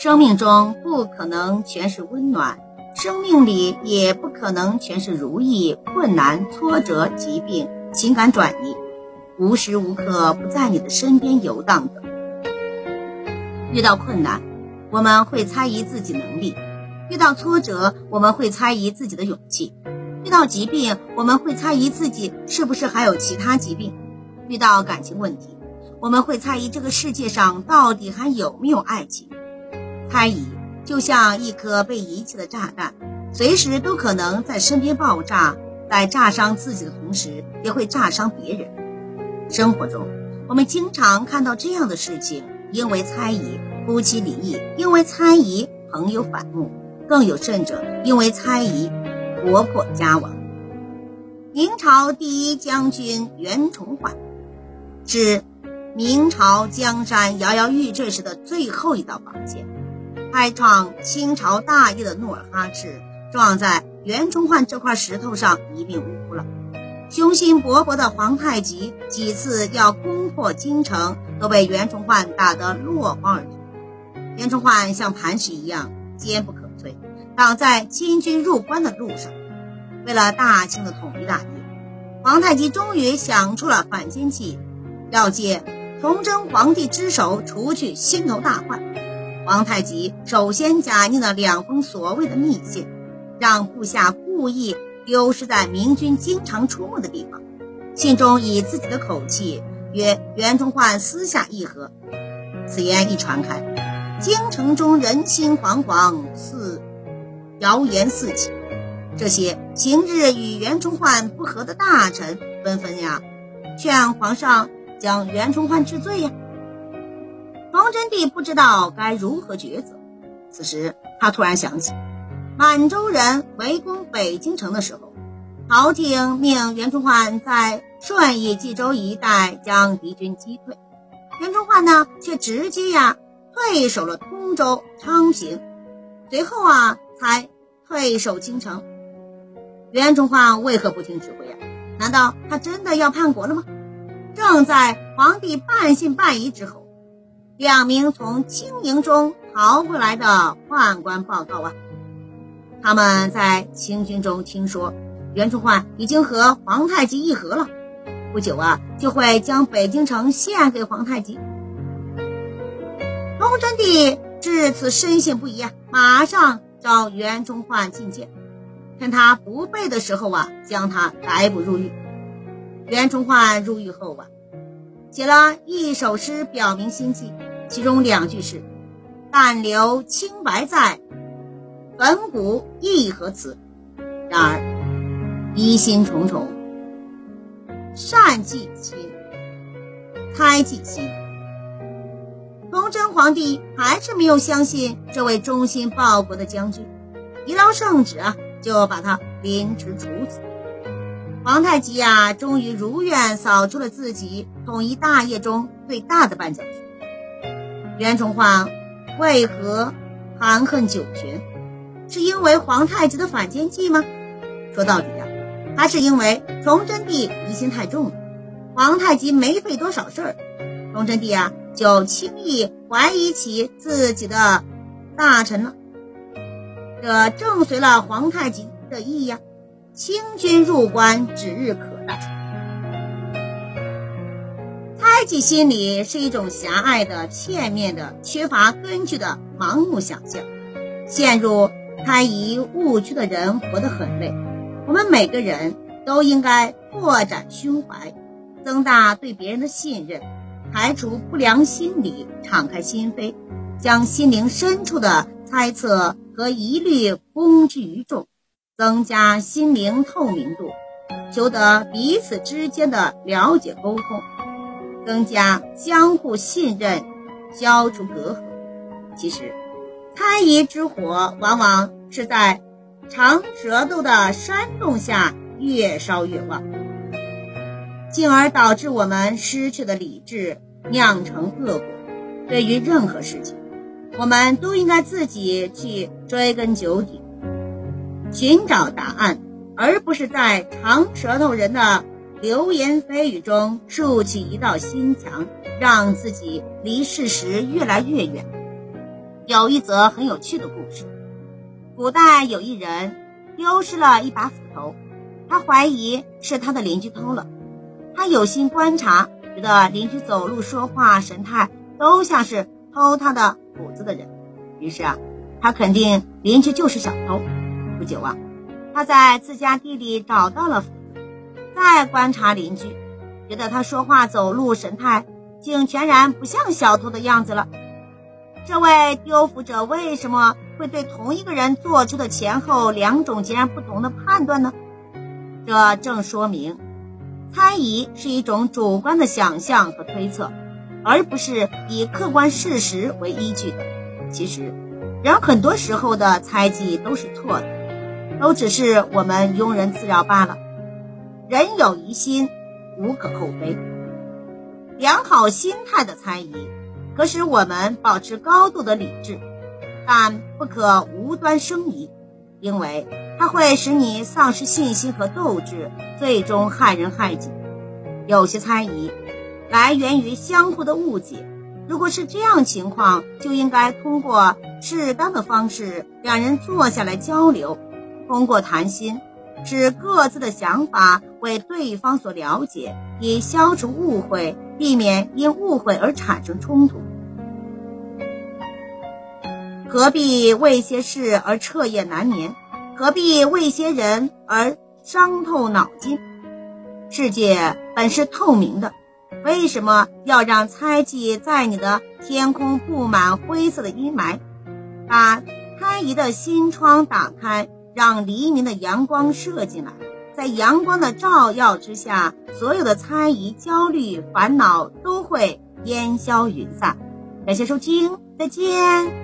生命中不可能全是温暖，生命里也不可能全是如意、困难、挫折、疾病、情感转移，无时无刻不在你的身边游荡的。遇到困难，我们会猜疑自己能力；遇到挫折，我们会猜疑自己的勇气；遇到疾病，我们会猜疑自己是不是还有其他疾病；遇到感情问题，我们会猜疑这个世界上到底还有没有爱情。猜疑就像一颗被遗弃的炸弹，随时都可能在身边爆炸，在炸伤自己的同时，也会炸伤别人。生活中，我们经常看到这样的事情。因为猜疑，夫妻离异；因为猜疑，朋友反目；更有甚者，因为猜疑，国破家亡。明朝第一将军袁崇焕，是明朝江山摇摇欲坠时的最后一道防线。开创清朝大业的努尔哈赤，撞在袁崇焕这块石头上一命呜呼了。雄心勃勃的皇太极几次要攻破京城，都被袁崇焕打得落荒而逃。袁崇焕像磐石一样坚不可摧，挡在清军入关的路上。为了大清的统一大业，皇太极终于想出了反间计，要借崇祯皇帝之手除去心头大患。皇太极首先假印了两封所谓的密信，让部下故意。丢失在明军经常出没的地方。信中以自己的口气曰：“袁崇焕私下议和。”此言一传开，京城中人心惶惶，似谣言四起。这些平日与袁崇焕不和的大臣纷纷呀，劝皇上将袁崇焕治罪呀。崇祯帝不知道该如何抉择。此时，他突然想起。满洲人围攻北京城的时候，朝廷命袁崇焕在顺义、冀州一带将敌军击退，袁崇焕呢却直接呀退守了通州、昌平，随后啊才退守京城。袁崇焕为何不听指挥呀？难道他真的要叛国了吗？正在皇帝半信半疑之后，两名从清营中逃回来的宦官报告啊。他们在清军中听说袁崇焕已经和皇太极议和了，不久啊就会将北京城献给皇太极。崇祯帝至此深信不疑啊，马上召袁崇焕觐见，趁他不备的时候啊，将他逮捕入狱。袁崇焕入狱后啊，写了一首诗表明心迹，其中两句是：“但留清白在。”本古亦何辞？然而疑心重重，善记心，猜忌心。崇祯皇帝还是没有相信这位忠心报国的将军，一道圣旨啊，就把他凌迟处死。皇太极啊，终于如愿扫除了自己统一大业中最大的绊脚石。袁崇焕为何含恨九泉？是因为皇太极的反间计吗？说到底啊，还是因为崇祯帝疑心太重了。皇太极没费多少事儿，崇祯帝啊就轻易怀疑起自己的大臣了。这正随了皇太极的意呀，清军入关指日可待。猜忌心理是一种狭隘的、片面的、缺乏根据的盲目想象，陷入。猜疑误区的人活得很累，我们每个人都应该扩展胸怀，增大对别人的信任，排除不良心理，敞开心扉，将心灵深处的猜测和疑虑公之于众，增加心灵透明度，求得彼此之间的了解沟通，增加相互信任，消除隔阂。其实。猜疑之火，往往是在长舌头的煽动下越烧越旺，进而导致我们失去了理智，酿成恶果。对于任何事情，我们都应该自己去追根究底，寻找答案，而不是在长舌头人的流言蜚语中竖起一道心墙，让自己离事实越来越远。有一则很有趣的故事。古代有一人丢失了一把斧头，他怀疑是他的邻居偷了。他有心观察，觉得邻居走路、说话、神态都像是偷他的斧子的人，于是啊，他肯定邻居就是小偷。不久啊，他在自家地里找到了斧，再观察邻居，觉得他说话、走路、神态竟全然不像小偷的样子了。这位丢斧者为什么会对同一个人做出的前后两种截然不同的判断呢？这正说明，猜疑是一种主观的想象和推测，而不是以客观事实为依据的。其实，人很多时候的猜忌都是错的，都只是我们庸人自扰罢了。人有疑心，无可厚非。良好心态的猜疑。可使我们保持高度的理智，但不可无端生疑，因为它会使你丧失信心和斗志，最终害人害己。有些猜疑来源于相互的误解，如果是这样情况，就应该通过适当的方式，两人坐下来交流，通过谈心，使各自的想法为对方所了解，以消除误会，避免因误会而产生冲突。何必为些事而彻夜难眠？何必为些人而伤透脑筋？世界本是透明的，为什么要让猜忌在你的天空布满灰色的阴霾？把猜疑的心窗打开，让黎明的阳光射进来，在阳光的照耀之下，所有的猜疑、焦虑、烦恼都会烟消云散。感谢收听，再见。